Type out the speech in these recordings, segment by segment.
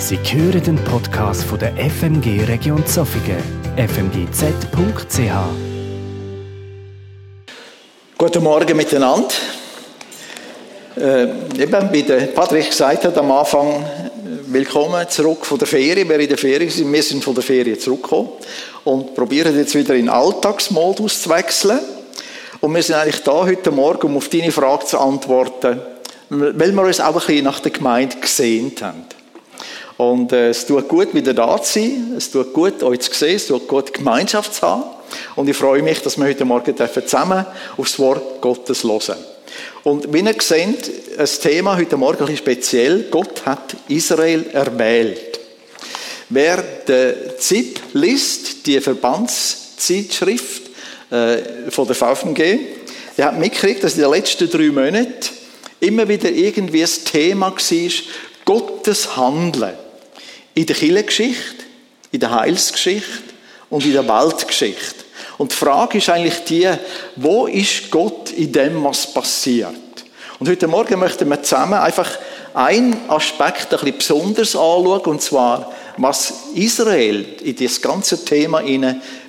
Sie hören den Podcast von der FMG Region Zofingen, fmgz.ch. Guten Morgen miteinander. Äh, eben, wie der Patrick gesagt hat am Anfang, willkommen zurück von der Ferie. Wer in der Ferie sind, wir sind von der Ferie zurückgekommen und probieren jetzt wieder in Alltagsmodus zu wechseln. Und wir sind eigentlich da heute Morgen, um auf deine Frage zu antworten, weil wir uns auch ein bisschen nach der Gemeinde gesehnt haben. Und äh, es tut gut, wieder da zu sein. Es tut gut, euch zu sehen. Es tut gut, Gemeinschaft zu haben. Und ich freue mich, dass wir heute Morgen zusammen aufs Wort Gottes hören. Und wie ihr seht, ein Thema heute Morgen bisschen speziell. Gott hat Israel erwählt. Wer den ZIP liest, die Verbandszeitschrift äh, von der VfMG, der hat mitgekriegt, dass in den letzten drei Monaten immer wieder irgendwie das Thema war, Gottes Handeln in der Kirchengeschichte, in der Heilsgeschichte und in der Weltgeschichte. Und die Frage ist eigentlich die, wo ist Gott in dem, was passiert? Und heute Morgen möchten wir zusammen einfach einen Aspekt ein bisschen besonders anschauen, und zwar, was Israel in das ganze Thema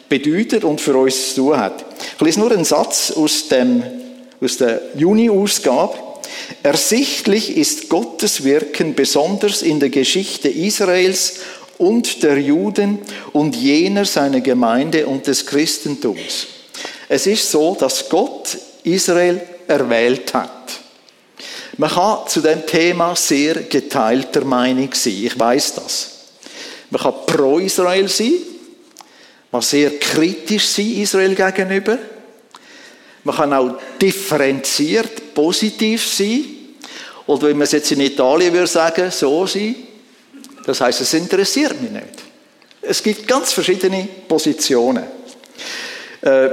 bedeutet und für uns zu tun hat. Ich lese nur einen Satz aus, dem, aus der Juni-Ausgabe. Ersichtlich ist Gottes Wirken besonders in der Geschichte Israels und der Juden und jener seiner Gemeinde und des Christentums. Es ist so, dass Gott Israel erwählt hat. Man kann zu dem Thema sehr geteilter Meinung sein. Ich weiß das. Man kann pro Israel sein, man sehr kritisch sein Israel gegenüber. Man kann auch differenziert, positiv sein. Oder wenn man es jetzt in Italien würde sagen, so sein. Das heißt, es interessiert mich nicht. Es gibt ganz verschiedene Positionen. Äh,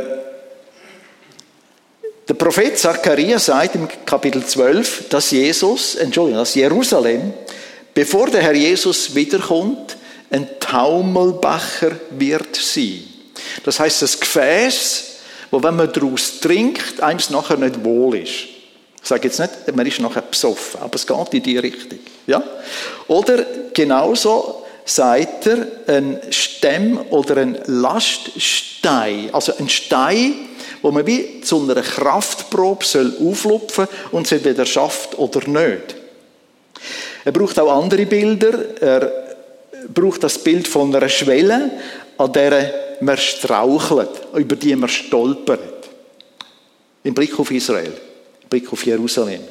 der Prophet Zacharias sagt im Kapitel 12, dass Jesus, Entschuldigung, dass Jerusalem, bevor der Herr Jesus wiederkommt, ein Taumelbacher wird sein. Das heißt, das Gefäß, wo wenn man daraus trinkt, einem nachher nicht wohl ist. Ich sage jetzt nicht, man ist nachher besoffen, aber es geht in die Richtung. Ja? Oder genauso sagt er, ein Stemm oder ein Laststein, also ein Stein, wo man wie zu einer Kraftprobe soll auflupfen und sie entweder schafft oder nicht. Er braucht auch andere Bilder. Er braucht das Bild von einer Schwelle, an der man strauchelt, über die man stolpert. Im Blick auf Israel, im Blick auf Jerusalem.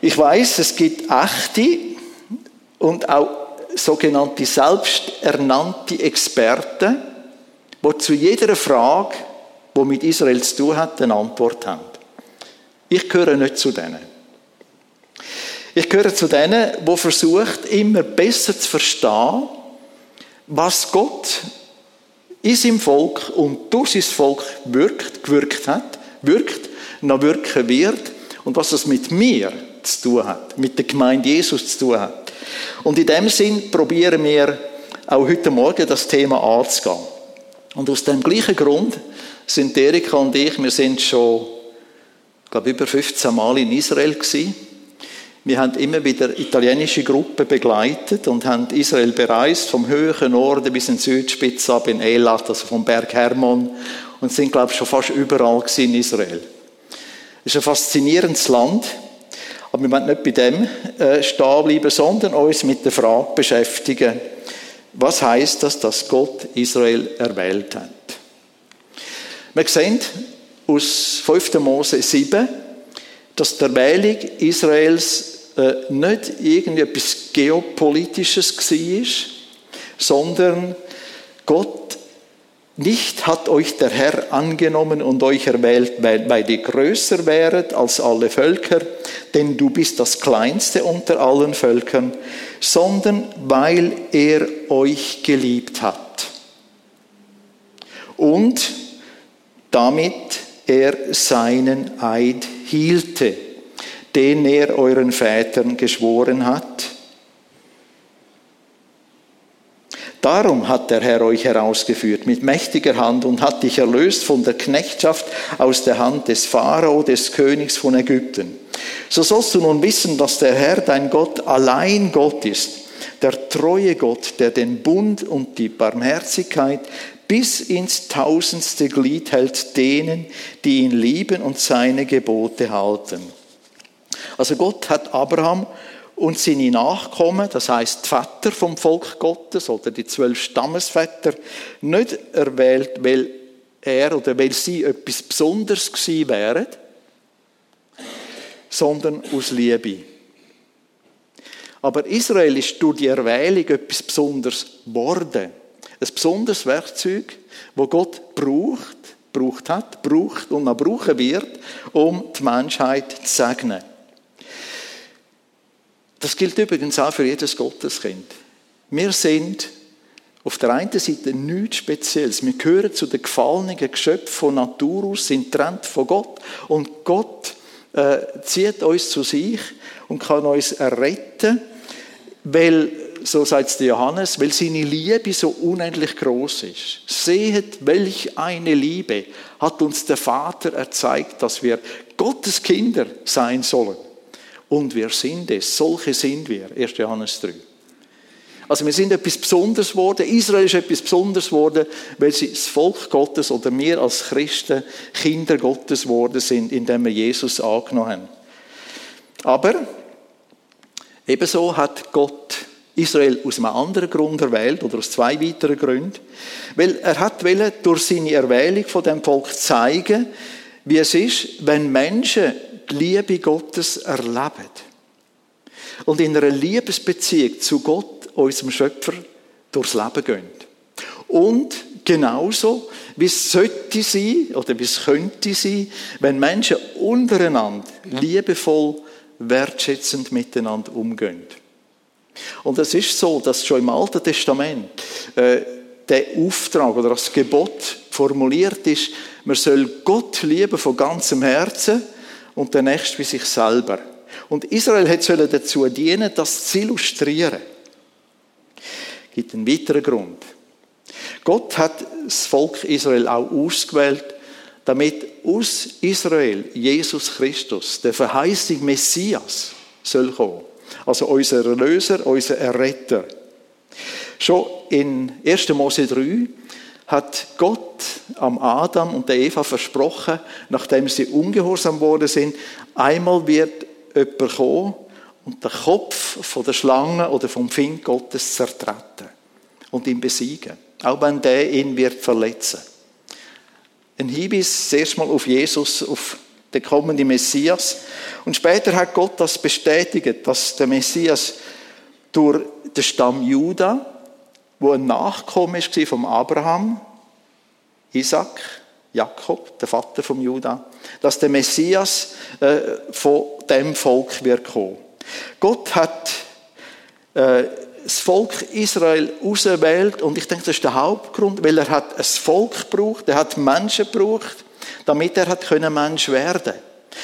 Ich weiß, es gibt echte und auch sogenannte selbsternannte Experten, die zu jeder Frage, die mit Israel zu tun hat, eine Antwort haben. Ich gehöre nicht zu denen. Ich gehöre zu denen, die versucht, immer besser zu verstehen, was Gott in seinem Volk und durch sein Volk wirkt, gewirkt hat, wirkt, noch wirken wird und was das mit mir zu tun hat, mit der Gemeinde Jesus zu tun hat. Und in dem Sinn probieren wir auch heute Morgen das Thema anzugehen. Und aus dem gleichen Grund sind Erika und ich, wir sind schon, ich glaube, über 15 Mal in Israel gewesen. Wir haben immer wieder italienische Gruppen begleitet und haben Israel bereist, vom höheren Norden bis in Südspitze ab in Elat, also vom Berg Hermon, und sind, glaube ich, schon fast überall in Israel. Es ist ein faszinierendes Land, aber wir wollen nicht bei dem äh, stehen bleiben, sondern uns mit der Frage beschäftigen, was heißt das, dass Gott Israel erwählt hat? Wir sehen aus 5. Mose 7, dass die Erwählung Israels äh, nicht irgendetwas Geopolitisches war, sondern Gott nicht hat euch der Herr angenommen und euch erwählt, weil ihr größer wäret als alle Völker, denn du bist das Kleinste unter allen Völkern, sondern weil er euch geliebt hat. Und damit er seinen Eid hielte den er euren Vätern geschworen hat? Darum hat der Herr euch herausgeführt mit mächtiger Hand und hat dich erlöst von der Knechtschaft aus der Hand des Pharao, des Königs von Ägypten. So sollst du nun wissen, dass der Herr, dein Gott, allein Gott ist, der treue Gott, der den Bund und die Barmherzigkeit bis ins tausendste Glied hält denen, die ihn lieben und seine Gebote halten. Also Gott hat Abraham und seine Nachkommen, das heißt Väter vom Volk Gottes oder die zwölf Stammesväter, nicht erwählt, weil er oder weil sie etwas Besonderes gewesen wären, sondern aus Liebe. Aber Israel ist durch die Erwählung etwas Besonderes geworden. Ein besonderes Werkzeug, wo Gott braucht, braucht hat, braucht und noch brauchen wird, um die Menschheit zu segnen. Das gilt übrigens auch für jedes Gotteskind. Wir sind auf der einen Seite nichts Spezielles. Wir gehören zu den gefallenen Geschöpfen von Natur aus, sind getrennt von Gott. Und Gott äh, zieht uns zu sich und kann uns erretten, weil, so sagt es Johannes, weil seine Liebe so unendlich groß ist. Seht, welch eine Liebe hat uns der Vater erzeigt, dass wir Gottes Kinder sein sollen. Und wir sind es, solche sind wir. 1. Johannes 3. Also wir sind etwas Besonderes geworden. Israel ist etwas Besonderes geworden, weil sie das Volk Gottes oder wir als Christen Kinder Gottes geworden sind, indem wir Jesus angenommen haben. Aber ebenso hat Gott Israel aus einem anderen Grund erwählt oder aus zwei weiteren Gründen, weil er hat durch seine Erwählung von dem Volk zeigen, wie es ist, wenn Menschen die Liebe Gottes erleben. Und in einer Liebesbeziehung zu Gott, unserem Schöpfer, durchs Leben gehen. Und genauso, wie es sollte sein, oder wie es könnte sein, wenn Menschen untereinander liebevoll, wertschätzend miteinander umgehen. Und es ist so, dass schon im Alten Testament äh, der Auftrag oder das Gebot formuliert ist, man soll Gott lieben von ganzem Herzen und der nächste wie sich selber. Und Israel hat dazu dienen, das zu illustrieren. Es gibt einen weiteren Grund. Gott hat das Volk Israel auch ausgewählt, damit aus Israel Jesus Christus, der verheißte Messias, soll kommen. Also unser Erlöser, unser Erretter. Schon in 1. Mose 3 hat Gott am Adam und der Eva versprochen, nachdem sie ungehorsam worden sind, einmal wird jemand kommen und den Kopf von der Schlange oder vom Find Gottes zertreten und ihn besiegen, auch wenn der ihn wird verletzen. Ein Hinweis zuerst mal auf Jesus, auf den kommenden Messias. Und später hat Gott das bestätigt, dass der Messias durch den Stamm Juda wo ein Nachkomme war vom Abraham, Isaac, Jakob, der Vater vom Juda, dass der Messias äh, von dem Volk wird kommen. Gott hat äh, das Volk Israel auserwählt und ich denke, das ist der Hauptgrund, weil er hat ein Volk gebraucht, er hat Menschen gebraucht, damit er hat können Mensch werden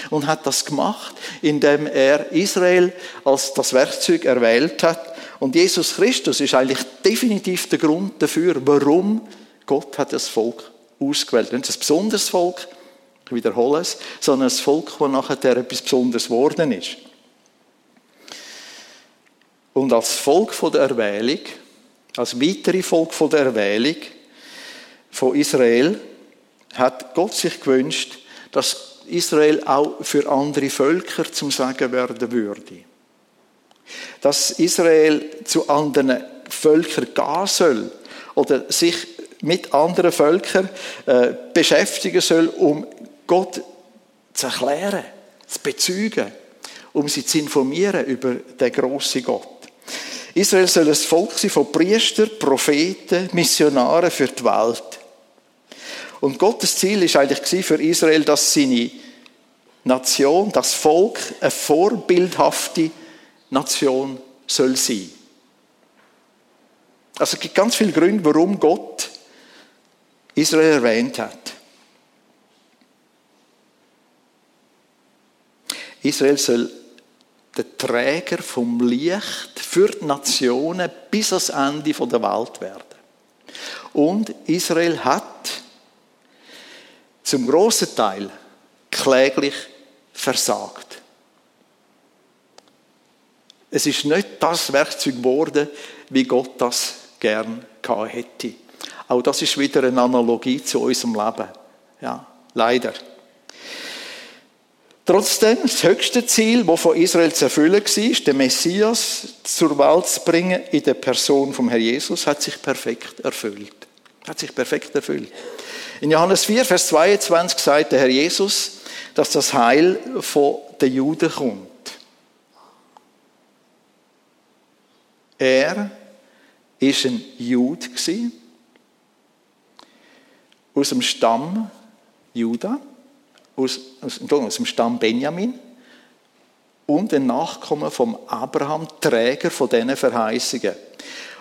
und hat das gemacht, indem er Israel als das Werkzeug erwählt hat und Jesus Christus ist eigentlich definitiv der Grund dafür, warum Gott hat das Volk ausgewählt. Nicht ein besonderes Volk, ich wiederhole es, sondern ein Volk, das nachher etwas Besonderes geworden ist. Und als Volk von der Erwählung, als weitere Volk von der Erwählung von Israel, hat Gott sich gewünscht, dass Israel auch für andere Völker zum Sagen werden würde dass Israel zu anderen Völkern gehen soll oder sich mit anderen Völkern äh, beschäftigen soll, um Gott zu erklären, zu bezeugen, um sie zu informieren über den grossen Gott. Israel soll ein Volk sein von Priester, Propheten, Missionaren für die Welt. Und Gottes Ziel ist eigentlich für Israel, dass seine Nation, das Volk, eine vorbildhafte Nation soll sein. Also es gibt ganz viele Gründe, warum Gott Israel erwähnt hat. Israel soll der Träger vom Licht für die Nationen bis ans Ende der Welt werden. Und Israel hat zum großen Teil kläglich versagt. Es ist nicht das Werkzeug geworden, wie Gott das gern hätte. Auch das ist wieder eine Analogie zu unserem Leben. Ja, leider. Trotzdem, das höchste Ziel, das von Israel zu erfüllen war, den Messias zur Welt zu bringen in der Person vom Herrn Jesus, hat sich perfekt erfüllt. Hat sich perfekt erfüllt. In Johannes 4, Vers 22 sagt der Herr Jesus, dass das Heil von den Juden kommt. Er ist ein Jude aus dem Stamm Juda, aus, aus, aus dem Stamm Benjamin und ein Nachkommen vom Abraham, Träger von diesen Verheißungen.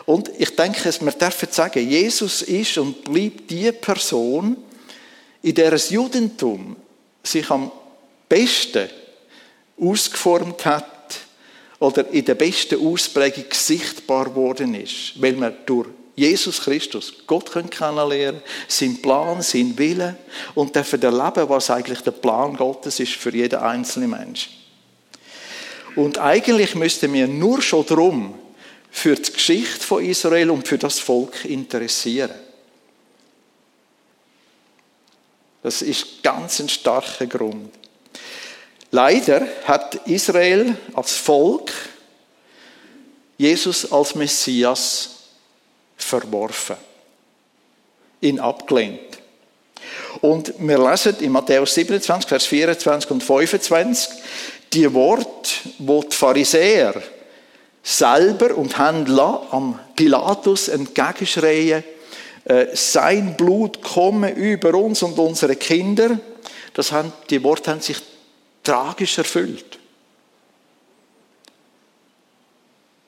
Und ich denke, wir dürfen sagen, Jesus ist und bleibt die Person, in der das Judentum sich am besten ausgeformt hat oder in der besten Ausprägung sichtbar geworden ist, weil man durch Jesus Christus Gott kennenlernen sein Plan, sein Wille und dürfen erleben, was eigentlich der Plan Gottes ist für jeden einzelnen Mensch. Und eigentlich müssten wir nur schon darum für die Geschichte von Israel und für das Volk interessieren. Das ist ganz ein starker Grund. Leider hat Israel als Volk Jesus als Messias verworfen, ihn abgelehnt. Und wir lesen in Matthäus 27, Vers 24 und 25 die Worte, wo die Pharisäer selber und Händler am Pilatus entgegenschreien, äh, sein Blut komme über uns und unsere Kinder. Das haben, die Worte haben sich tragisch erfüllt.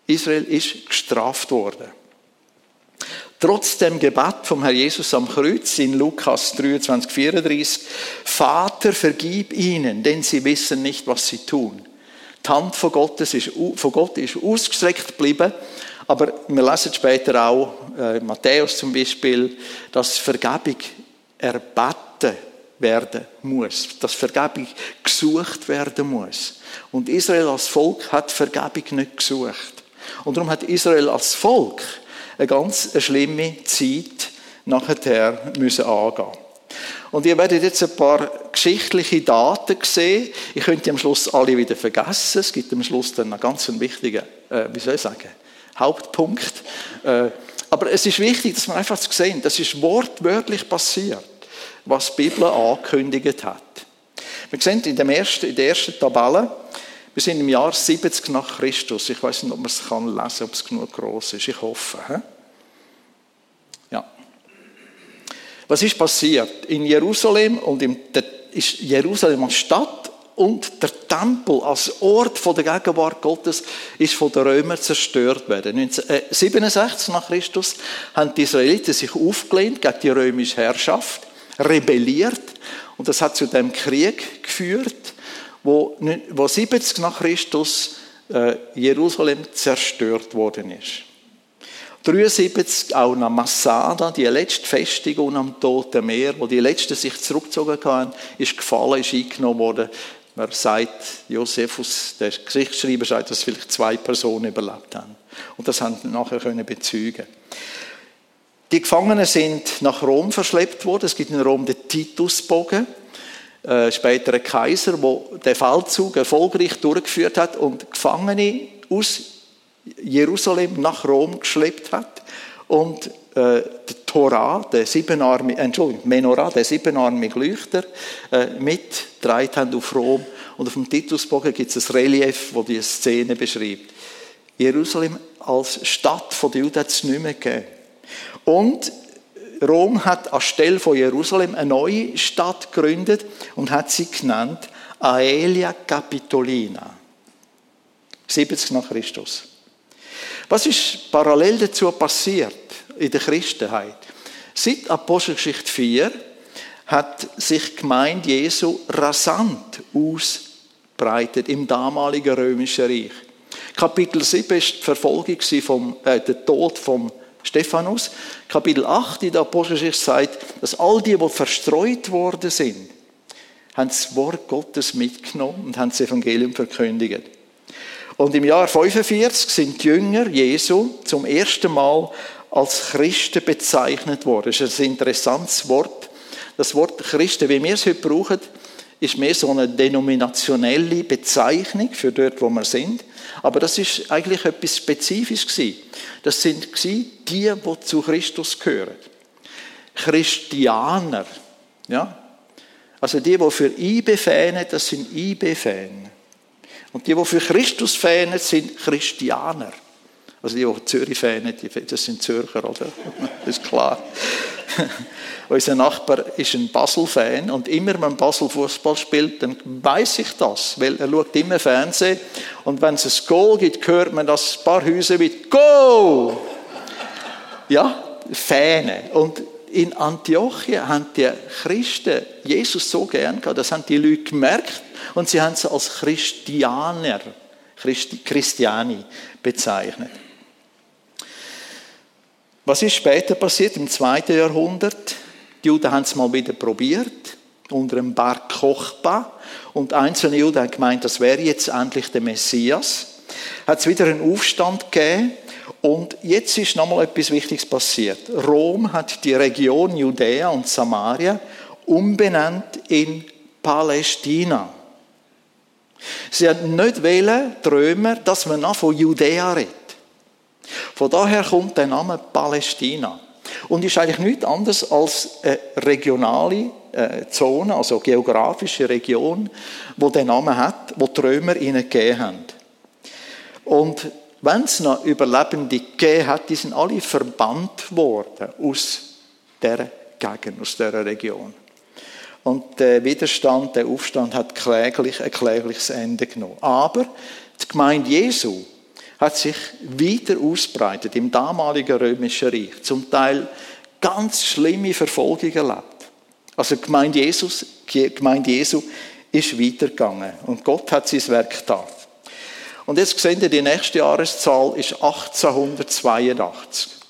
Israel ist gestraft worden. Trotz dem Gebet vom Herr Jesus am Kreuz in Lukas 23, 34, Vater, vergib ihnen, denn sie wissen nicht, was sie tun. Die Hand von, Gottes ist, von Gott ist ausgestreckt geblieben, aber wir lesen später auch, äh, Matthäus zum Beispiel, dass Vergebung erbeten werden muss, dass Vergebung gesucht werden muss. Und Israel als Volk hat Vergebung nicht gesucht. Und darum hat Israel als Volk eine ganz schlimme Zeit nachher müssen angehen. Und ihr werdet jetzt ein paar geschichtliche Daten sehen. Ich könnte am Schluss alle wieder vergessen. Es gibt am Schluss dann einen ganz wichtigen, äh, wie soll ich sagen, Hauptpunkt. Äh, aber es ist wichtig, dass man einfach sehen, das ist wortwörtlich passiert, was die Bibel angekündigt hat. Wir sehen in, dem ersten, in der ersten Tabelle, wir sind im Jahr 70 nach Christus. Ich weiß nicht, ob man es kann lesen, ob es genug groß ist. Ich hoffe. He? Ja. Was ist passiert? In Jerusalem und im, ist Jerusalem als Stadt und der Tempel als Ort der Gegenwart Gottes ist von den Römern zerstört worden. 1967 äh, nach Christus haben die Israeliten sich aufgelehnt gegen die römische Herrschaft, rebelliert und das hat zu dem Krieg geführt wo, wo 70 nach Christus äh, Jerusalem zerstört worden ist. 73 auch nach Massada, die letzte Festigung am Toten Meer, wo die Letzten sich zurückgezogen haben, ist gefallen, ist eingenommen worden. Man sagt, Josephus, der Geschichtsschreiber, sagt, dass vielleicht zwei Personen überlebt haben. Und das haben nachher können bezeugen. Die Gefangenen sind nach Rom verschleppt worden. Es gibt in Rom den Titusbogen äh, spätere Kaiser, der Feldzug erfolgreich durchgeführt hat und Gefangene aus Jerusalem nach Rom geschleppt hat und äh, der Torah, der siebenarmige, Entschuldigung, Menorah, der siebenarmige Leuchter, äh, mitgetragen haben auf Rom. Und auf dem Titusbogen gibt es ein Relief, wo die Szene beschreibt. Jerusalem als Stadt von den Juden hat es nicht mehr gegeben. Und Rom hat anstelle von Jerusalem eine neue Stadt gegründet und hat sie genannt Aelia Capitolina. 70 nach Christus. Was ist parallel dazu passiert in der Christenheit? Seit Apostelgeschichte 4 hat sich die Gemeinde Jesu rasant ausbreitet im damaligen römischen Reich. Kapitel 7 ist die Verfolgung vom, äh, der Tod vom Stephanus. Kapitel 8 in der Apostelgeschichte sagt, dass all die, die verstreut worden sind, haben das Wort Gottes mitgenommen und haben das Evangelium verkündigt. Und im Jahr 45 sind die Jünger Jesu zum ersten Mal als Christen bezeichnet worden. Das ist ein interessantes Wort. Das Wort Christen, wie wir es heute brauchen, ist mehr so eine denominationelle Bezeichnung für dort, wo wir sind. Aber das ist eigentlich etwas Spezifisches. Das sind die, die zu Christus gehören. Christianer. Ja? Also die, die für IB fähnen, das sind IB-Fan. Und die, die für Christus fähnen, sind Christianer. Also die, die Zürich fähnen, das sind Zürcher, oder? Das ist klar. Unser Nachbar ist ein Basel-Fan und immer, wenn Basel Fußball spielt, dann weiß ich das, weil er schaut immer Fernsehen und wenn es ein Goal gibt, hört man das ein paar Häuser mit Go! Ja, Fähne. Und in Antiochia haben die Christen Jesus so gern gehabt, das haben die Leute gemerkt und sie haben sie als Christianer, Christi, Christiani bezeichnet. Was ist später passiert, im zweiten Jahrhundert? Die Juden haben es mal wieder probiert, unter dem Berg Kochba. Und einzelne Juden haben gemeint, das wäre jetzt endlich der Messias. Hat es wieder einen Aufstand gegeben. Und jetzt ist nochmal etwas Wichtiges passiert. Rom hat die Region Judäa und Samaria umbenannt in Palästina. Sie haben nicht wählen, die dass man noch von Judäa redet. Von daher kommt der Name Palästina. Und ist eigentlich nichts anderes als eine regionale äh, Zone, also eine geografische Region, wo der Name hat, wo die Römer ihnen gegeben haben. Und wenn es noch Überlebende gegeben hat, die sind alle verbannt worden aus der Gegend, aus dieser Region. Und der Widerstand, der Aufstand hat kläglich, ein klägliches Ende genommen. Aber die Gemeinde Jesu hat sich wieder ausbreitet im damaligen römischen Reich. Zum Teil ganz schlimme Verfolgung erlebt. Also die Gemeinde, Jesus, die Gemeinde Jesu ist weitergegangen und Gott hat sein Werk getan. Und jetzt sehen Sie, die nächste Jahreszahl ist 1882.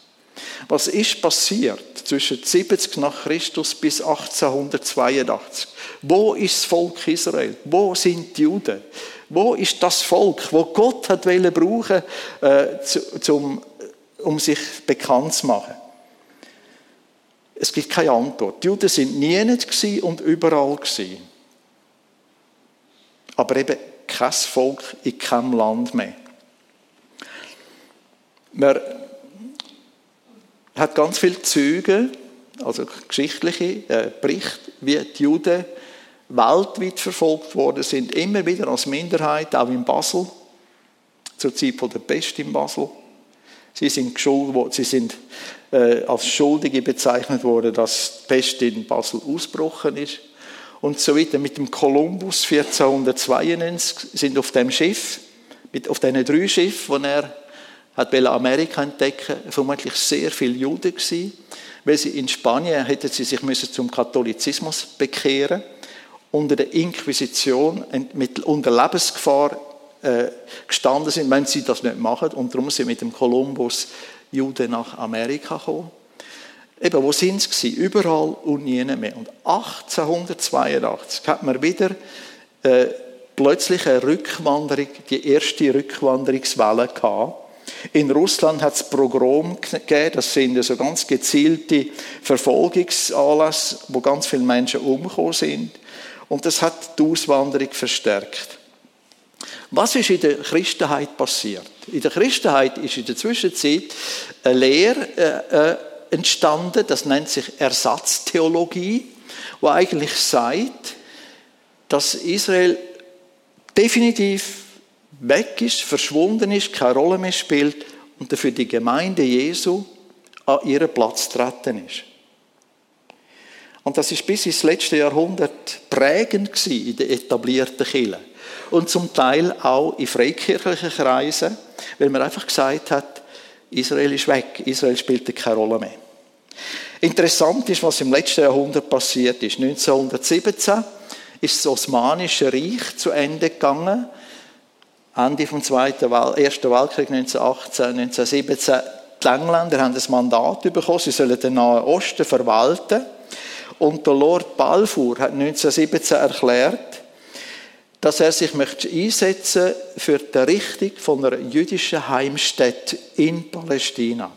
Was ist passiert zwischen 70 nach Christus bis 1882? Wo ist das Volk Israel? Wo sind die Juden? Wo ist das Volk, wo Gott hat wollen brauchen, äh, zum, um sich bekannt zu machen? Es gibt keine Antwort. Die Juden sind nie und überall gewesen. Aber eben kein Volk in keinem Land mehr. Man hat ganz viele Züge, also geschichtliche äh, Berichte, wie die Juden weltweit verfolgt worden sind, immer wieder als Minderheit, auch in Basel, zur Zeit der Pest in Basel. Sie sind, sie sind äh, als Schuldige bezeichnet worden, dass die Pest in Basel ausgebrochen ist. Und so weiter. Mit dem Kolumbus 1492 sind auf dem Schiff, mit, auf diesen drei Schiffen, die er hat Amerika entdecken, vermutlich sehr viele Juden gewesen, weil sie in Spanien hätten sie sich müssen zum Katholizismus bekehren unter der Inquisition mit, unter Lebensgefahr äh, gestanden sind, wenn sie das nicht machen. Und darum sind mit dem Kolumbus Juden nach Amerika gekommen. Eben, wo sind sie? Überall und nie mehr. Und 1882 hat man wieder äh, plötzlich eine Rückwanderung, die erste Rückwanderungswelle gehabt. In Russland hat es Pogrom gegeben, das sind so ganz gezielte Verfolgungsanlässe, wo ganz viele Menschen umgekommen sind. Und das hat die Auswanderung verstärkt. Was ist in der Christenheit passiert? In der Christenheit ist in der Zwischenzeit eine Lehre äh, äh, entstanden, das nennt sich Ersatztheologie, wo eigentlich sagt, dass Israel definitiv weg ist, verschwunden ist, keine Rolle mehr spielt und dafür die Gemeinde Jesu an ihren Platz treten ist. Und das ist bis ins letzte Jahrhundert prägend in den etablierten Kirchen. Und zum Teil auch in freikirchlichen Kreisen, weil man einfach gesagt hat, Israel ist weg, Israel spielt keine Rolle mehr. Interessant ist, was im letzten Jahrhundert passiert ist. 1917 ist das Osmanische Reich zu Ende gegangen. Ende vom Zweiten Wel Ersten Weltkrieg 1918, 1917. Die Engländer haben das Mandat bekommen, sie sollen den Nahen Osten verwalten. Und der Lord Balfour hat 1917 erklärt, dass er sich möchte einsetzen für die Errichtung von einer jüdischen Heimstätte in Palästina.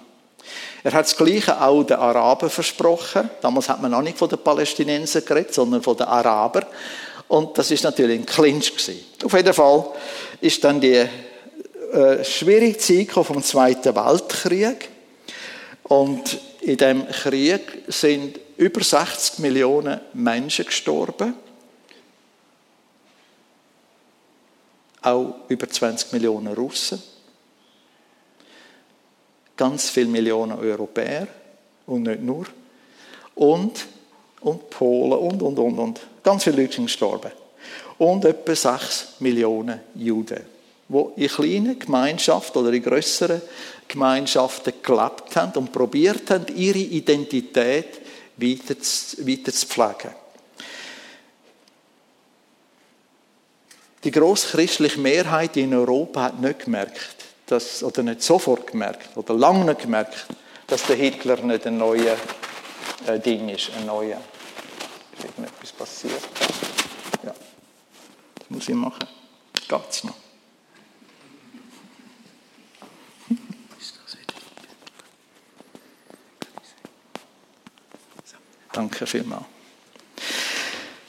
Er hat das Gleiche auch den Arabern versprochen. Damals hat man noch nicht von den Palästinensern geredet, sondern von den Arabern. Und das ist natürlich ein Clinch gewesen. Auf jeden Fall ist dann die äh, schwierige Zeit vom Zweiten Weltkrieg. Und in dem Krieg sind über 60 Millionen Menschen gestorben. Auch über 20 Millionen Russen. Ganz viele Millionen Europäer und nicht nur. Und, und Polen und, und, und, und. Ganz viele Leute sind gestorben. Und etwa 6 Millionen Juden, die in kleinen Gemeinschaften oder in grösseren Gemeinschaften gelebt haben und probiert haben, ihre Identität weiter zu, weiter zu pflegen. Die großchristliche Mehrheit in Europa hat nicht gemerkt, dass, oder nicht sofort gemerkt, oder lange nicht gemerkt, dass der Hitler nicht ein neues äh, Ding ist, ein neuer. Ist irgendetwas passiert? Muss ich machen. Geht's noch? Danke vielmals.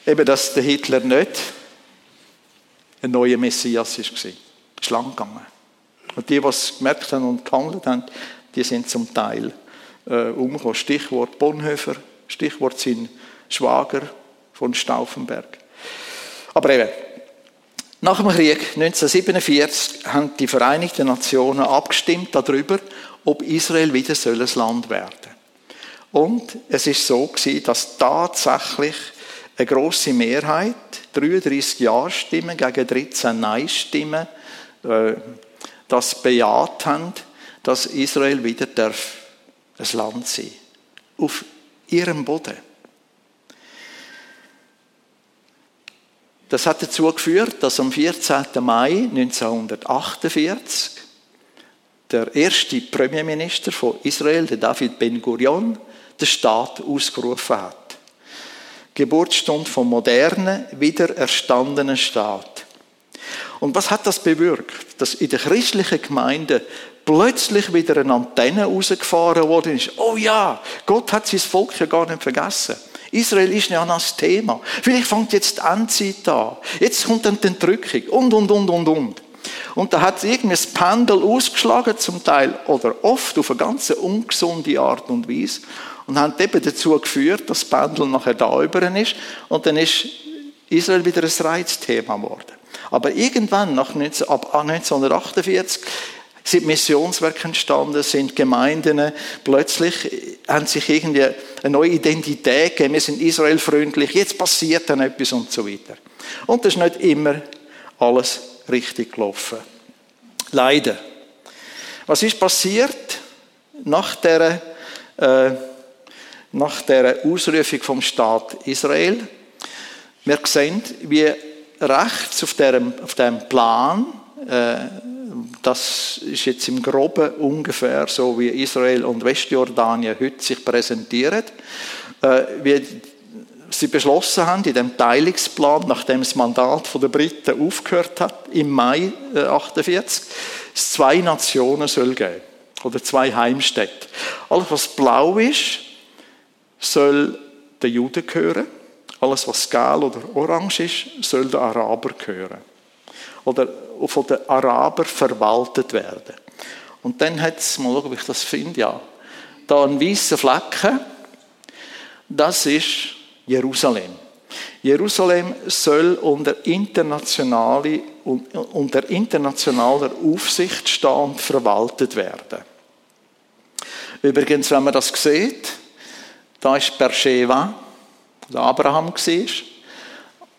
Eben, dass der Hitler nicht ein neuer Messias war. Ist lang gegangen. Und die, die es gemerkt haben und gehandelt haben, die sind zum Teil äh, umgekommen. Stichwort Bonhoeffer, Stichwort sein Schwager von Stauffenberg. Aber eben, nach dem Krieg 1947 haben die Vereinigten Nationen abgestimmt darüber, ob Israel wieder ein Land werden soll. Und es ist so dass tatsächlich eine große Mehrheit, 33 Ja-Stimmen gegen 13 Nein-Stimmen, äh, das bejaht haben, dass Israel wieder darf ein Land sein auf ihrem Boden. Das hat dazu geführt, dass am 14. Mai 1948 der erste Premierminister von Israel, der David Ben-Gurion, den Staat ausgerufen hat. Geburtsstunde vom modernen, wiedererstandenen Staat. Und was hat das bewirkt? Dass in der christlichen Gemeinde plötzlich wieder eine Antenne rausgefahren worden ist. Oh ja, Gott hat sein Volk ja gar nicht vergessen. Israel ist ja das Thema. Vielleicht fängt jetzt die Endzeit an. Jetzt kommt dann die Entrückung und, und, und, und, und. Und da hat irgendwie das Pendel ausgeschlagen, zum Teil oder oft auf eine ganz ungesunde Art und Weise und haben eben dazu geführt, dass das Pendel nachher da über ist und dann ist Israel wieder ein Reizthema geworden. Aber irgendwann, nach 19, ab 1948, sind Missionswerke entstanden, sind Gemeinden, plötzlich haben sich irgendwie eine neue Identität gegeben, wir sind israelfreundlich, jetzt passiert dann etwas und so weiter. Und das ist nicht immer alles richtig gelaufen. Leider. Was ist passiert nach der äh, nach der Ausrufung vom Staat Israel. Wir sehen, wie rechts auf dem, auf dem Plan, äh, das ist jetzt im Groben ungefähr so, wie Israel und Westjordanien heute sich präsentieren, äh, wie sie beschlossen haben in dem Teilungsplan, nachdem das Mandat der Briten aufgehört hat, im Mai 1948, es zwei Nationen soll geben oder zwei Heimstädte. Alles, was blau ist, soll den Juden gehören. Alles, was gel oder orange ist, soll den Araber gehören. Oder von den Arabern verwaltet werden. Und dann hat es, mal schauen, ob ich das finde, ja, da ein weißer Flecken, das ist Jerusalem. Jerusalem soll unter, internationale, unter internationaler Aufsicht stehen und verwaltet werden. Übrigens, wenn man das sieht, da ist Beersheba, wo Abraham war.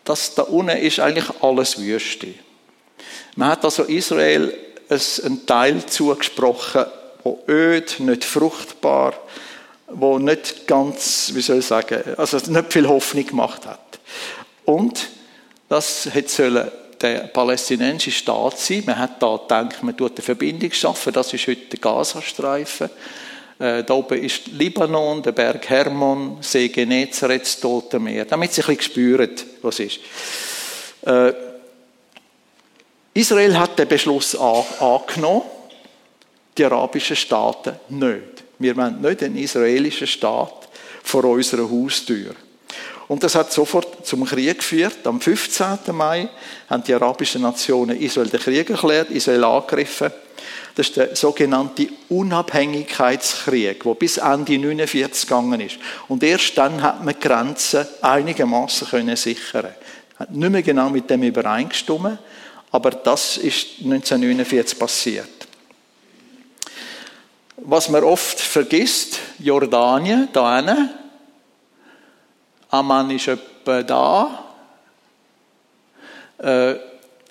Das da unten ist eigentlich alles Wüste. Man hat also Israel einen Teil zugesprochen, wo öd, nicht fruchtbar, wo nicht ganz, wie soll ich sagen, also nicht viel Hoffnung gemacht hat. Und das hätte der palästinensische Staat sein. Man hat da gedacht, man tut eine Verbindung schaffen. Das ist heute der Gazastreifen. Äh, da oben ist Libanon, der Berg Hermon, See Genezareth, das Tote Meer. Damit sie ein bisschen spüren, was ist. Äh, Israel hat den Beschluss angenommen, die arabischen Staaten nicht. Wir wollen nicht einen israelischen Staat vor unserer Haustür. Und das hat sofort zum Krieg geführt. Am 15. Mai haben die arabischen Nationen Israel den Krieg erklärt, Israel angegriffen. Das ist der sogenannte Unabhängigkeitskrieg, der bis Ende 1949 gegangen ist. Und erst dann hat man die Grenzen einigermaßen können sichern. Hat nicht mehr genau mit dem übereingestimmt, aber das ist 1949 passiert. Was man oft vergisst, Jordanien, da hinten, Amman ist etwa da, äh,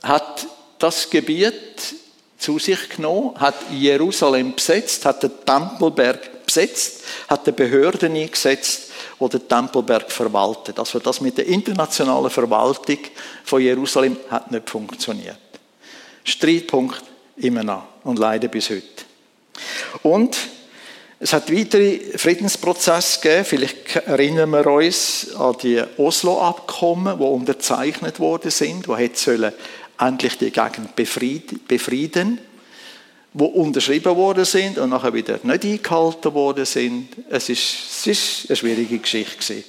hat das Gebiet zu sich genommen, hat Jerusalem besetzt, hat den Tempelberg besetzt, hat die Behörden eingesetzt, die den Tempelberg verwaltet. Also das mit der internationalen Verwaltung von Jerusalem hat nicht funktioniert. Streitpunkt immer noch und leider bis heute. Und es hat weitere Friedensprozesse gegeben. Vielleicht erinnern wir uns an die Oslo-Abkommen, die unterzeichnet worden sind, die sollen endlich die Gegend befrieden, die unterschrieben worden sind und nachher wieder nicht eingehalten worden sind. Es ist, es ist eine schwierige Geschichte gewesen.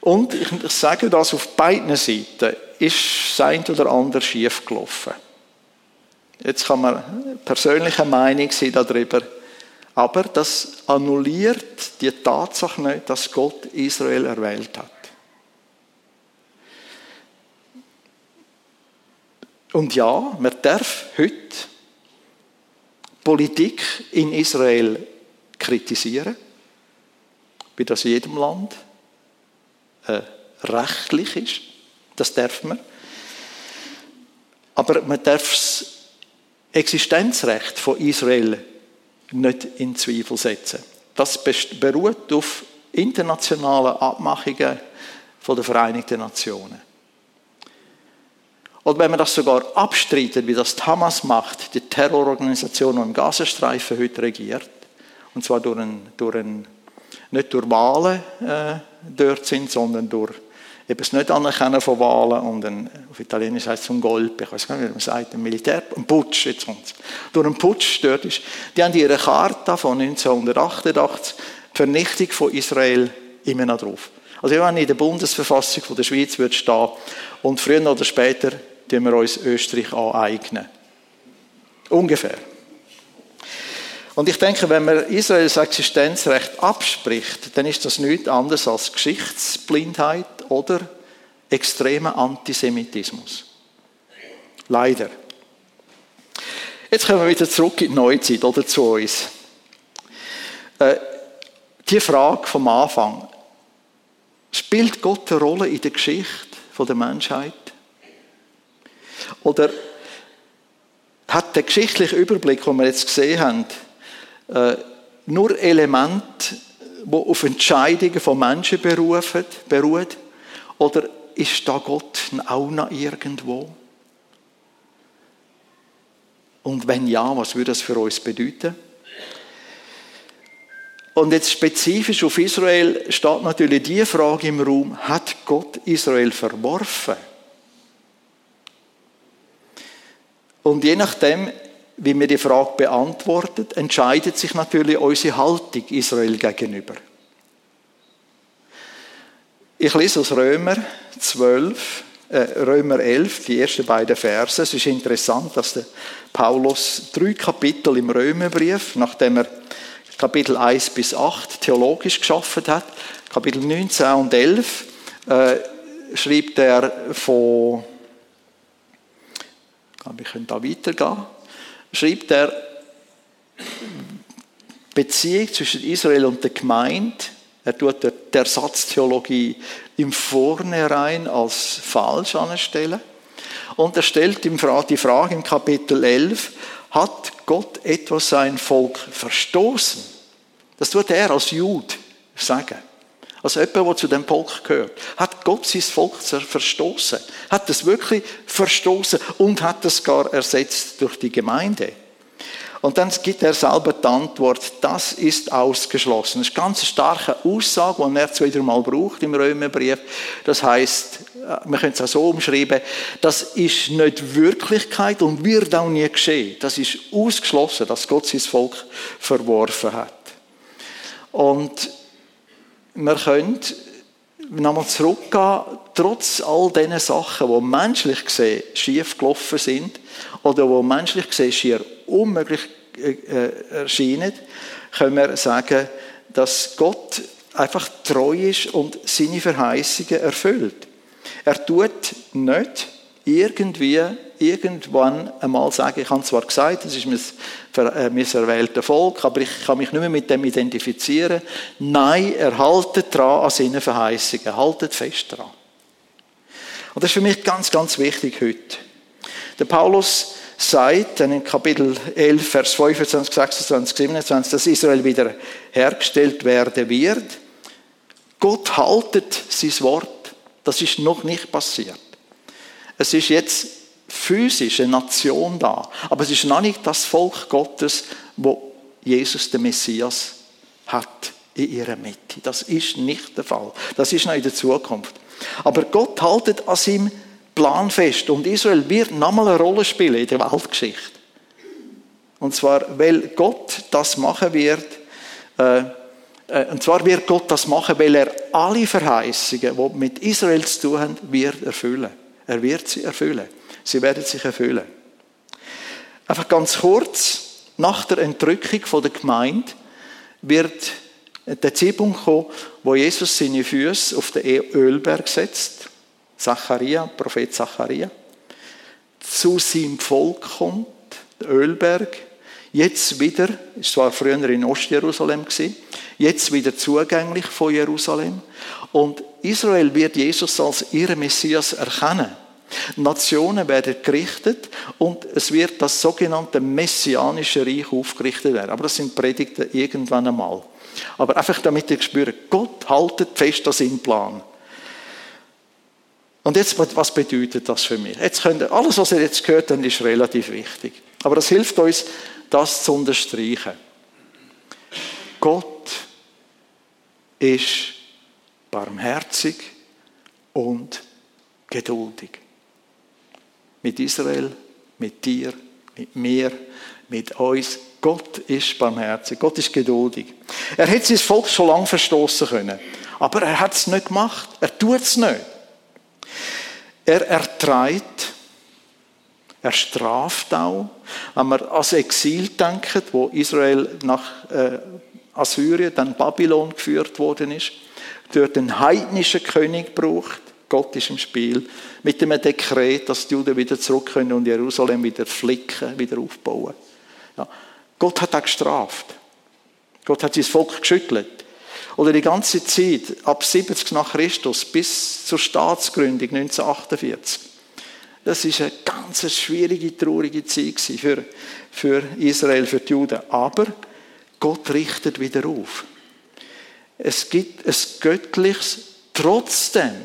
Und ich sage das auf beiden Seiten ist das eine oder andere schief gelaufen. Jetzt kann man persönliche Meinung sein darüber. Aber das annulliert die Tatsache nicht, dass Gott Israel erwählt hat. Und ja, man darf heute Politik in Israel kritisieren, wie das in jedem Land äh, rechtlich ist. Das darf man. Aber man darf das Existenzrecht von Israel nicht in Zweifel setzen. Das beruht auf internationalen Abmachungen der Vereinigten Nationen. Und wenn man das sogar abstreitet, wie das Hamas macht, die Terrororganisation, die im Gazastreifen heute regiert, und zwar durch ein, durch ein, nicht durch Wahlen äh, dort sind, sondern durch eben das nicht anerkennen von Wahlen und ein, auf Italienisch heißt es ein Golpe, ich weiß gar nicht, wie man sagt, ein Militär, ein Putsch, jetzt kommt's. Durch einen Putsch dort ist, die haben ihre Charta von 1988, die Vernichtung von Israel immer noch drauf. Also wenn in der Bundesverfassung von der Schweiz wird stehen und früher oder später tun wir uns Österreich aneignen. Ungefähr. Und ich denke, wenn man Israels Existenzrecht abspricht, dann ist das nichts anderes als Geschichtsblindheit oder extremer Antisemitismus. Leider. Jetzt kommen wir wieder zurück in die Neuzeit oder zu uns. Äh, die Frage vom Anfang. Spielt Gott eine Rolle in der Geschichte der Menschheit? Oder hat der geschichtliche Überblick, den wir jetzt gesehen haben, äh, nur Elemente, die auf Entscheidungen von Menschen berufen, beruht? Oder ist da Gott auch noch irgendwo? Und wenn ja, was würde das für uns bedeuten? Und jetzt spezifisch auf Israel steht natürlich die Frage im Raum, hat Gott Israel verworfen? Und je nachdem, wie wir die Frage beantwortet, entscheidet sich natürlich unsere Haltung Israel gegenüber. Ich lese aus Römer 12, äh, Römer 11, die ersten beiden Verse. Es ist interessant, dass der Paulus drei Kapitel im Römerbrief, nachdem er Kapitel 1 bis 8 theologisch geschaffen hat, Kapitel 19 und 11, äh, schreibt er von, ich könnte da weitergehen, schreibt er Beziehung zwischen Israel und der Gemeinde er tut die Ersatztheologie im Vornherein als falsch anstellen. Und er stellt die Frage im Kapitel 11, hat Gott etwas sein Volk verstoßen? Das tut er als Jude sagen. Als jemand, der zu dem Volk gehört. Hat Gott sein Volk verstoßen? Hat es wirklich verstoßen und hat es gar ersetzt durch die Gemeinde? Und dann gibt er selber die Antwort, das ist ausgeschlossen. Das ist eine ganz starke Aussage, die er drei Mal braucht im Römerbrief. Das heißt, wir können es auch so umschreiben, das ist nicht Wirklichkeit und wird auch nie geschehen. Das ist ausgeschlossen, dass Gott sein Volk verworfen hat. Und wir können nochmal zurückgehen, trotz all diesen Sachen, die menschlich gesehen schief gelaufen sind oder die menschlich gesehen schier unmöglich äh, äh, erscheinen, können wir sagen, dass Gott einfach treu ist und seine Verheißungen erfüllt. Er tut nicht irgendwie irgendwann einmal sagen, ich habe zwar gesagt, das ist mein, äh, mein erwähltes Volk, aber ich kann mich nicht mehr mit dem identifizieren. Nein, er haltet dran an seinen Verheißungen, haltet fest dran. Und das ist für mich ganz, ganz wichtig heute. Der Paulus sagt dann in Kapitel 11, Vers 25, 26, 27, dass Israel wieder hergestellt werden wird. Gott haltet sein Wort. Das ist noch nicht passiert. Es ist jetzt physisch eine Nation da, aber es ist noch nicht das Volk Gottes, wo Jesus, der Messias, hat in ihrer Mitte. Das ist nicht der Fall. Das ist noch in der Zukunft. Aber Gott haltet an seinem Plan fest und Israel wird nochmal eine Rolle spielen in der Weltgeschichte. Und zwar, weil Gott das machen wird, äh, äh, und zwar wird Gott das machen, weil er alle Verheißungen, die mit Israel zu tun haben, wird erfüllen. Er wird sie erfüllen. Sie werden sich erfüllen. Einfach ganz kurz, nach der Entrückung der Gemeinde wird der Zeitpunkt kommen, wo Jesus seine Füße auf den Ölberg setzt, Zacharia, Prophet Zacharia, zu seinem Volk kommt, der Ölberg, jetzt wieder, es war früher in Ostjerusalem jetzt wieder zugänglich von Jerusalem und Israel wird Jesus als ihren Messias erkennen. Nationen werden gerichtet und es wird das sogenannte messianische Reich aufgerichtet werden. Aber das sind Predigten irgendwann einmal. Aber einfach damit ihr spürt, Gott haltet fest an seinen Plan. Und jetzt, was bedeutet das für mich? Jetzt könnt ihr, alles, was ihr jetzt gehört habt, ist relativ wichtig. Aber das hilft uns, das zu unterstreichen. Gott ist barmherzig und geduldig. Mit Israel, mit dir, mit mir, mit uns. Gott ist barmherzig, Gott ist geduldig. Er hätte sein Volk schon lange verstoßen können, aber er hat es nicht gemacht. Er tut es nicht. Er erträgt, er straft auch. Wenn man ans Exil denkt, wo Israel nach äh, Assyrien, dann Babylon geführt worden ist, dort einen heidnischen König braucht. Gott ist im Spiel. Mit dem Dekret, dass die Juden wieder zurück können und Jerusalem wieder flicken, wieder aufbauen. Ja. Gott hat auch gestraft. Gott hat sein Volk geschüttelt. Oder die ganze Zeit, ab 70 nach Christus bis zur Staatsgründung 1948. Das ist eine ganz schwierige, traurige Zeit für, für Israel, für die Juden. Aber Gott richtet wieder auf. Es gibt ein göttliches Trotzdem.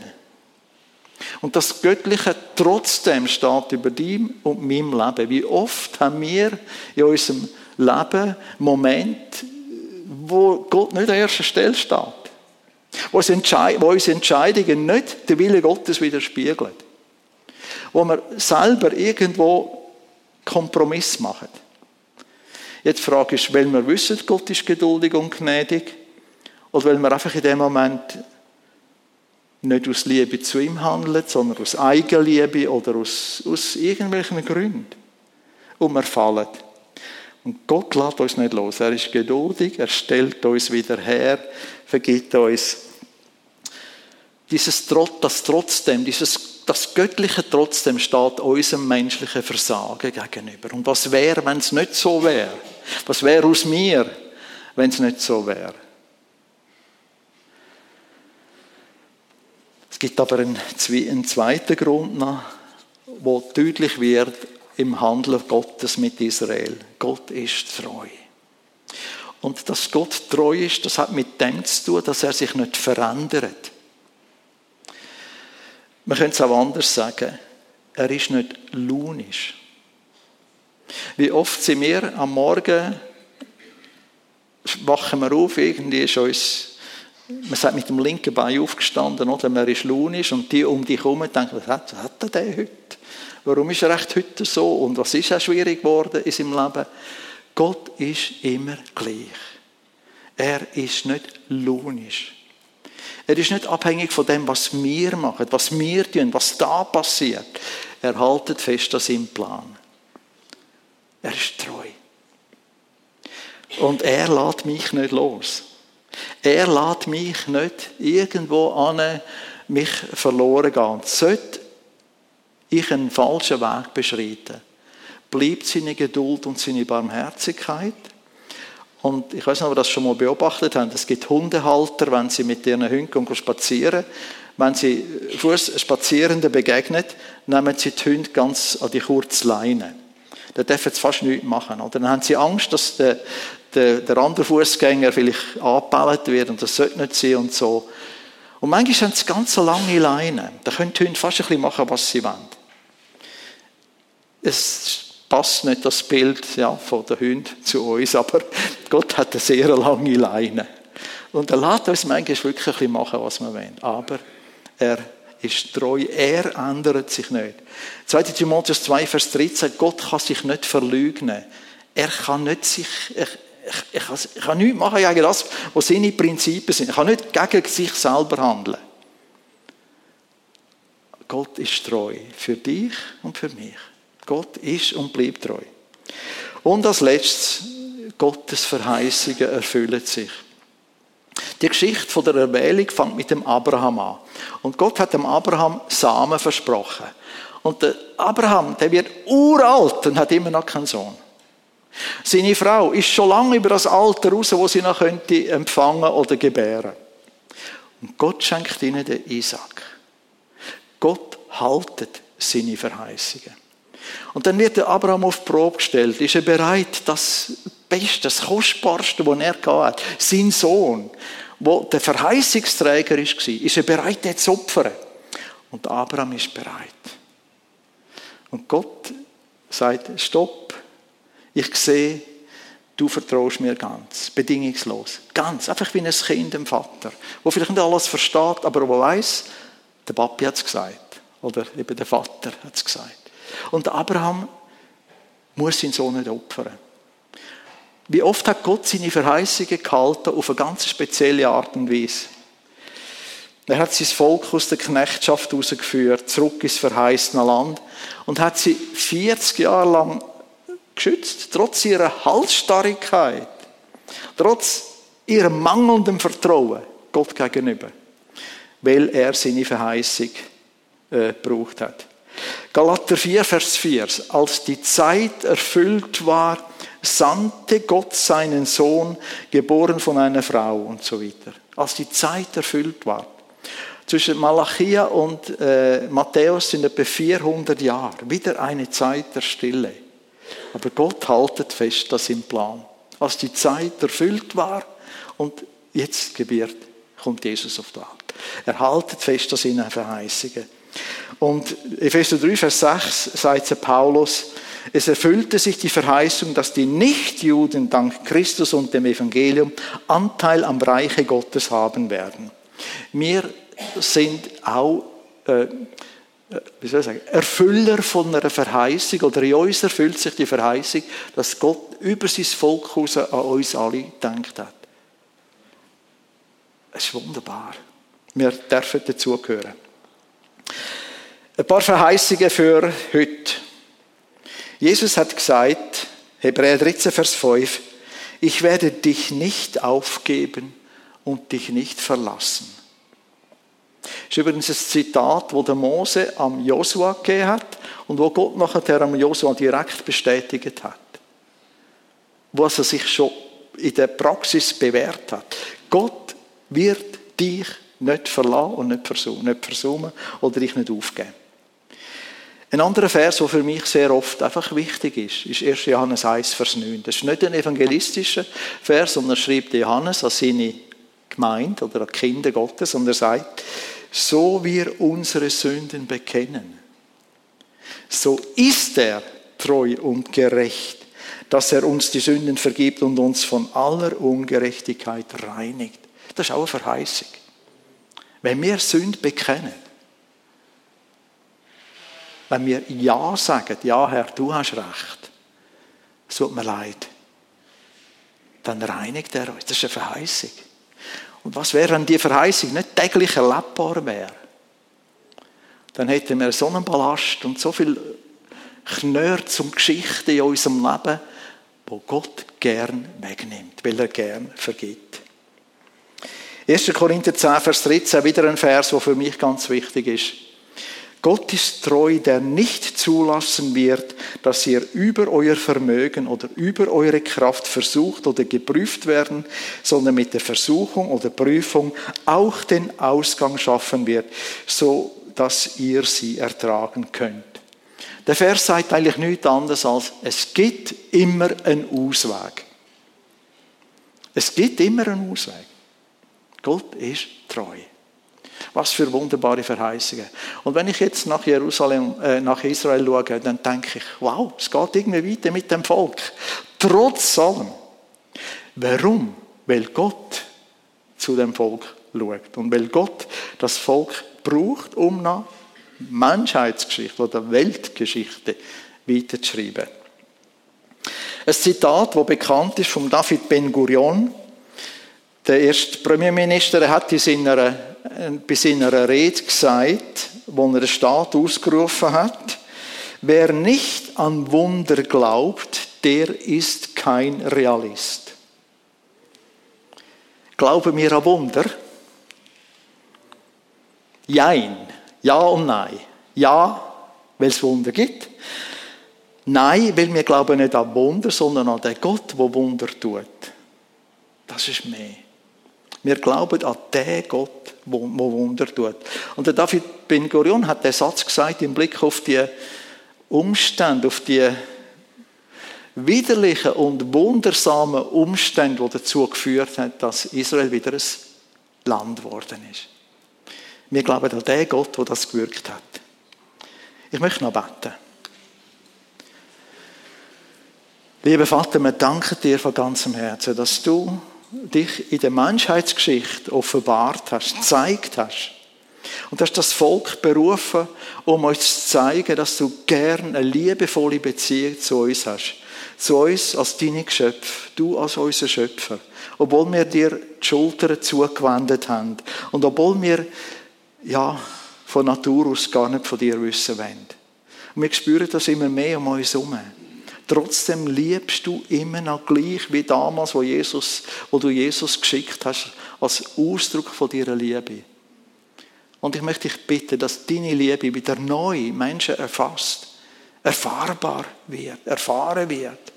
Und das Göttliche trotzdem steht über dem und meinem Leben. Wie oft haben wir in unserem Leben Momente, wo Gott nicht an erster Stelle steht. Wo unsere Entscheidungen nicht den Willen Gottes widerspiegeln. Wo wir selber irgendwo Kompromiss machen. Jetzt die Frage ist, weil wir wissen, Gott ist geduldig und gnädig, oder weil wir einfach in dem Moment nicht aus Liebe zu ihm handeln, sondern aus Eigenliebe oder aus, aus irgendwelchen Gründen. Und wir fallen. Und Gott lässt uns nicht los. Er ist geduldig, er stellt uns wieder her, vergibt uns. Dieses Trot, das trotzdem, dieses, das Göttliche trotzdem steht unserem menschlichen Versagen gegenüber. Und was wäre, wenn es nicht so wäre? Was wäre aus mir, wenn es nicht so wäre? Gibt aber einen, zweiten Grund noch, wo deutlich wird, im Handeln Gottes mit Israel. Gott ist treu. Und dass Gott treu ist, das hat mit dem zu tun, dass er sich nicht verändert. Man könnte es auch anders sagen. Er ist nicht launisch. Wie oft sind wir am Morgen, wachen wir auf, irgendwie ist uns man sagt, mit dem linken Bein aufgestanden, oder? Man ist launisch und die um dich herum denken, was hat, was hat der heute? Warum ist er echt heute so? Und was ist auch schwierig geworden in seinem Leben? Gott ist immer gleich. Er ist nicht launisch. Er ist nicht abhängig von dem, was wir machen, was wir tun, was da passiert. Er haltet fest an seinem Plan. Er ist treu. Und er lässt mich nicht los. Er lässt mich nicht irgendwo an mich verloren gehen. Sollte ich einen falschen Weg beschreiten, bleibt seine Geduld und seine Barmherzigkeit. Und ich weiß nicht, ob ihr das schon mal beobachtet habt. Es gibt Hundehalter, wenn sie mit ihren Hunden spazieren, wenn sie Fuß Spazierenden begegnet, nehmen sie die Hunde ganz an die kurze Leine. Da dürfen sie fast nichts machen. Oder? Dann haben sie Angst, dass der, der, der andere Fußgänger vielleicht angebellt wird und das sollte nicht sein und so. Und manchmal haben sie ganz lange Leine. Da können die Hunde fast ein bisschen machen, was sie wollen. Es passt nicht das Bild ja, von der Hund zu uns, aber Gott hat eine sehr lange Leine. Und er lässt uns manchmal wirklich ein bisschen machen, was wir wollen. Aber er ist treu, er ändert sich nicht. 2. Timotheus 2, Vers 13, Gott kann sich nicht verleugnen. Er kann nicht sich, er, ich, kann, ich kann nichts machen gegen das, was seine Prinzipien sind. Ich kann nicht gegen sich selber handeln. Gott ist treu für dich und für mich. Gott ist und bleibt treu. Und als letztes, Gottes Verheißungen erfüllen sich. Die Geschichte von der Erwählung fängt mit dem Abraham an. Und Gott hat dem Abraham Samen versprochen. Und der Abraham, der wird uralt und hat immer noch keinen Sohn. Seine Frau ist schon lange über das Alter raus, wo sie noch könnte empfangen oder gebären. Und Gott schenkt ihnen den Isaac. Gott haltet seine Verheißungen. Und dann wird der Abraham auf die Probe gestellt. Ist er bereit, das Beste, das Kostbarste, was er hat, sein Sohn, wo der Verheißungsträger ist, ist er bereit, den zu opfern? Und Abraham ist bereit. Und Gott sagt, stopp, ich sehe, du vertraust mir ganz, bedingungslos. Ganz, einfach wie ein Kind dem Vater, wo vielleicht nicht alles versteht, aber wo weiß, der Papi hat es gesagt. Oder eben der Vater hat es gesagt. Und Abraham muss seinen Sohn nicht opfern. Wie oft hat Gott seine Verheißungen gehalten auf eine ganz spezielle Art und Weise. Er hat sein Volk aus der Knechtschaft herausgeführt, zurück ins verheißene Land und hat sie 40 Jahre lang geschützt, trotz ihrer Halsstarrigkeit, trotz ihrem mangelnden Vertrauen Gott gegenüber, weil er seine Verheißung äh, gebraucht hat. Galater 4, Vers 4. Als die Zeit erfüllt war, sandte Gott seinen Sohn, geboren von einer Frau und so weiter. Als die Zeit erfüllt war. Zwischen Malachia und äh, Matthäus sind etwa 400 Jahre. Wieder eine Zeit der Stille. Aber Gott haltet fest an seinem Plan. Als die Zeit erfüllt war und jetzt gebiert, kommt Jesus auf die Welt. Er haltet fest an seinen Verheißungen. Und Epheser 3, Vers 6 sagt Paulus, es erfüllte sich die Verheißung, dass die Nichtjuden dank Christus und dem Evangelium Anteil am Reiche Gottes haben werden. Wir sind auch äh, wie soll ich sagen, Erfüller von einer Verheißung oder in uns erfüllt sich die Verheißung, dass Gott über sein Volk heraus an uns alle gedacht hat. Es ist wunderbar. Wir dürfen dazugehören. Ein paar Verheißungen für heute. Jesus hat gesagt, Hebräer 13, Vers 5, ich werde dich nicht aufgeben und dich nicht verlassen. Das ist übrigens ein Zitat, wo der Mose am Josua gegeben hat und wo Gott nachher am Josua direkt bestätigt hat. Wo er sich schon in der Praxis bewährt hat. Gott wird dich nicht verlassen und nicht versuchen oder dich nicht aufgeben. Ein anderer Vers, der für mich sehr oft einfach wichtig ist, ist 1. Johannes 1, Vers 9. Das ist nicht ein evangelistischer Vers, sondern schreibt Johannes an seine Gemeinde oder an Kinder Gottes und er sagt, so wir unsere Sünden bekennen, so ist er treu und gerecht, dass er uns die Sünden vergibt und uns von aller Ungerechtigkeit reinigt. Das ist auch eine Verheißung. Wenn wir Sünde bekennen, wenn wir Ja sagen, ja Herr, du hast recht, es tut mir leid, dann reinigt er uns. Das ist eine Verheißung. Und was wäre, wenn die Verheißung nicht täglich erlebbar wäre? Dann hätten wir so einen Ballast und so viel Knörz und Geschichten in unserem Leben, wo Gott gern wegnimmt, weil er gern vergibt. 1. Korinther 10, Vers 13, wieder ein Vers, der für mich ganz wichtig ist. Gott ist treu, der nicht zulassen wird, dass ihr über euer Vermögen oder über eure Kraft versucht oder geprüft werden, sondern mit der Versuchung oder Prüfung auch den Ausgang schaffen wird, so dass ihr sie ertragen könnt. Der Vers sagt eigentlich nichts anderes als, es gibt immer einen Ausweg. Es gibt immer einen Ausweg. Gott ist treu. Was für wunderbare Verheißungen. Und wenn ich jetzt nach Jerusalem, äh, nach Israel schaue, dann denke ich, wow, es geht irgendwie weiter mit dem Volk. Trotz allem. Warum? Weil Gott zu dem Volk schaut. Und weil Gott das Volk braucht, um nach Menschheitsgeschichte oder Weltgeschichte weiterzuschreiben. Ein Zitat, das bekannt ist von David Ben Gurion. Der erste Premierminister hat in seiner bei seiner Rede gesagt, wo er den Staat ausgerufen hat, wer nicht an Wunder glaubt, der ist kein Realist. Glauben wir an Wunder? Jein. Ja und nein. Ja, weil es Wunder gibt. Nein, weil wir glauben nicht an Wunder, sondern an den Gott, der Wunder tut. Das ist mehr. Wir glauben an den Gott, der Wunder tut. Und der David Ben Gurion hat den Satz gesagt im Blick auf die Umstände, auf die widerlichen und wundersamen Umstände, die dazu geführt haben, dass Israel wieder ein Land geworden ist. Wir glauben an den Gott, der das gewirkt hat. Ich möchte noch beten. Lieber Vater, wir danken dir von ganzem Herzen, dass du dich in der Menschheitsgeschichte offenbart hast, gezeigt hast. Und hast das Volk berufen, um uns zu zeigen, dass du gern eine liebevolle Beziehung zu uns hast. Zu uns als deine Geschöpfe, du als unser Schöpfer. Obwohl wir dir die Schultern zugewendet haben. Und obwohl wir, ja, von Natur aus gar nicht von dir wissen wollen. Und wir spüren das immer mehr um uns herum. Trotzdem liebst du immer noch gleich wie damals, wo, Jesus, wo du Jesus geschickt hast, als Ausdruck von deiner Liebe. Und ich möchte dich bitten, dass deine Liebe wieder neu Menschen erfasst, erfahrbar wird, erfahren wird.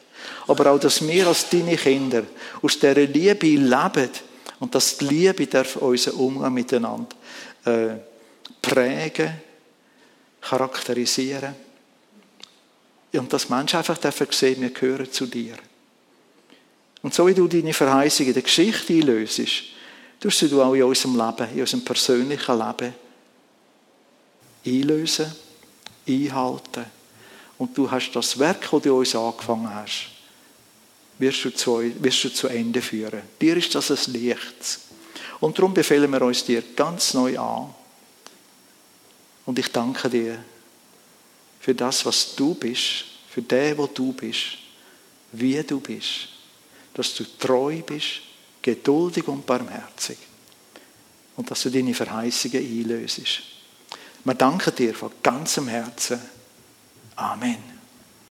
Aber auch, dass wir als deine Kinder aus dieser Liebe leben und dass die Liebe darf unseren Umgang miteinander äh, prägen, charakterisieren und dass Menschen einfach dürfen sehen, wir gehören zu dir. Und so wie du deine Verheißung in der Geschichte einlöst, tust du auch in unserem Leben, in unserem persönlichen Leben einlösen, einhalten. Und du hast das Werk, das du uns angefangen hast, wirst du zu, wirst du zu Ende führen. Dir ist das ein Licht. Und darum befehlen wir uns dir ganz neu an. Und ich danke dir für das, was du bist, für den, wo du bist, wie du bist, dass du treu bist, geduldig und barmherzig und dass du deine Verheißungen einlöst. Wir danken dir von ganzem Herzen. Amen.